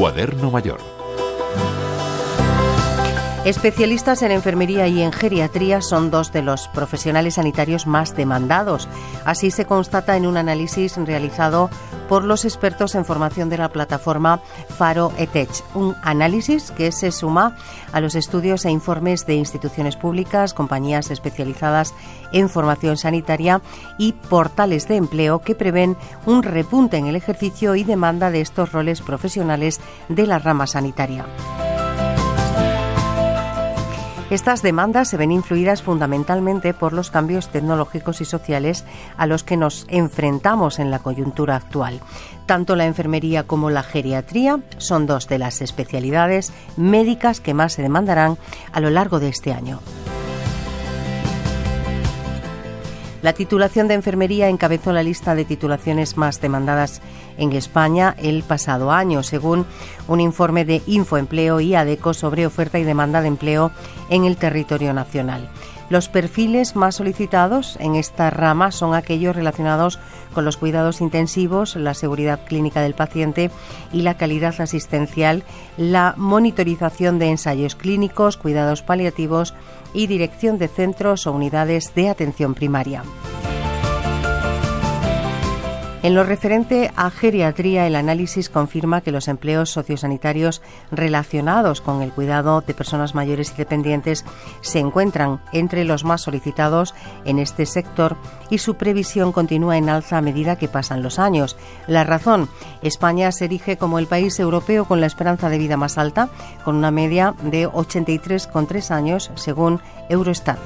Cuaderno Mayor. Especialistas en enfermería y en geriatría son dos de los profesionales sanitarios más demandados. Así se constata en un análisis realizado por los expertos en formación de la plataforma Faro ETECH, un análisis que se suma a los estudios e informes de instituciones públicas, compañías especializadas en formación sanitaria y portales de empleo que prevén un repunte en el ejercicio y demanda de estos roles profesionales de la rama sanitaria. Estas demandas se ven influidas fundamentalmente por los cambios tecnológicos y sociales a los que nos enfrentamos en la coyuntura actual. Tanto la enfermería como la geriatría son dos de las especialidades médicas que más se demandarán a lo largo de este año. La titulación de enfermería encabezó la lista de titulaciones más demandadas en España el pasado año, según un informe de Infoempleo y ADECO sobre oferta y demanda de empleo en el territorio nacional. Los perfiles más solicitados en esta rama son aquellos relacionados con los cuidados intensivos, la seguridad clínica del paciente y la calidad asistencial, la monitorización de ensayos clínicos, cuidados paliativos y dirección de centros o unidades de atención primaria. En lo referente a geriatría, el análisis confirma que los empleos sociosanitarios relacionados con el cuidado de personas mayores y dependientes se encuentran entre los más solicitados en este sector y su previsión continúa en alza a medida que pasan los años. La razón, España se erige como el país europeo con la esperanza de vida más alta, con una media de 83,3 años según Eurostat.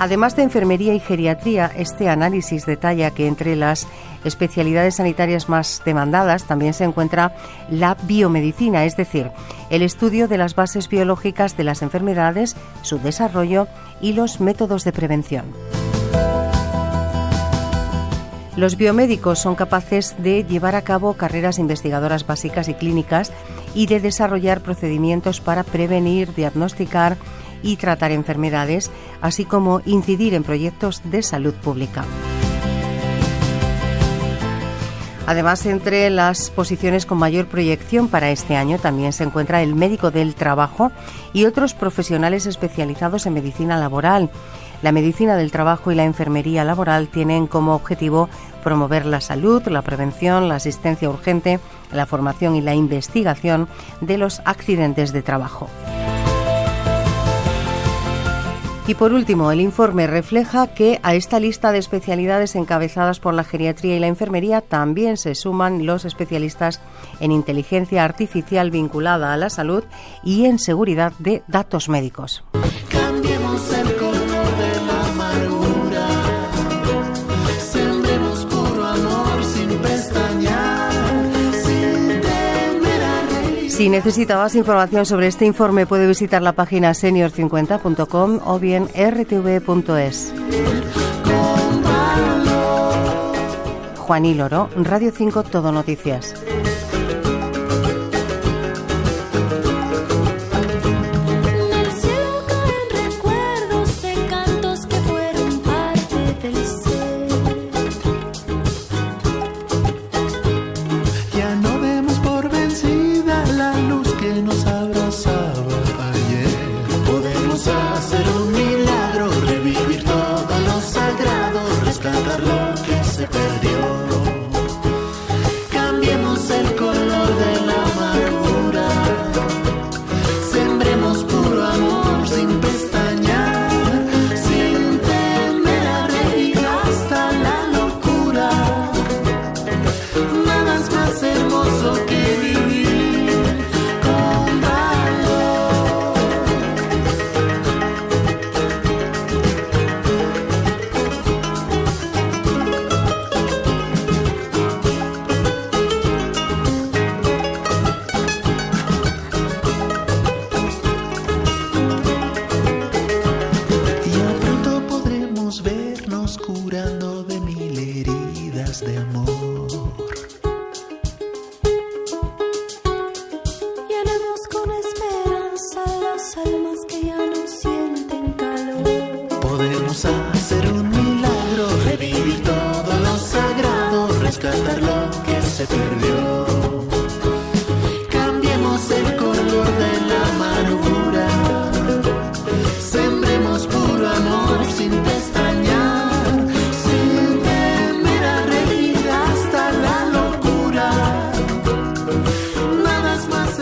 Además de enfermería y geriatría, este análisis detalla que entre las especialidades sanitarias más demandadas también se encuentra la biomedicina, es decir, el estudio de las bases biológicas de las enfermedades, su desarrollo y los métodos de prevención. Los biomédicos son capaces de llevar a cabo carreras investigadoras básicas y clínicas y de desarrollar procedimientos para prevenir, diagnosticar, y tratar enfermedades, así como incidir en proyectos de salud pública. Además, entre las posiciones con mayor proyección para este año también se encuentra el médico del trabajo y otros profesionales especializados en medicina laboral. La medicina del trabajo y la enfermería laboral tienen como objetivo promover la salud, la prevención, la asistencia urgente, la formación y la investigación de los accidentes de trabajo. Y por último, el informe refleja que a esta lista de especialidades encabezadas por la geriatría y la enfermería también se suman los especialistas en inteligencia artificial vinculada a la salud y en seguridad de datos médicos. Si necesitabas información sobre este informe, puede visitar la página senior50.com o bien rtv.es. Juan Loro, Radio 5 Todo Noticias. más hermoso. rescatar lo que se perdió. Cambiemos el color de la amargura, sembremos puro amor sin pestañear, sin temer a reír hasta la locura. Nada es más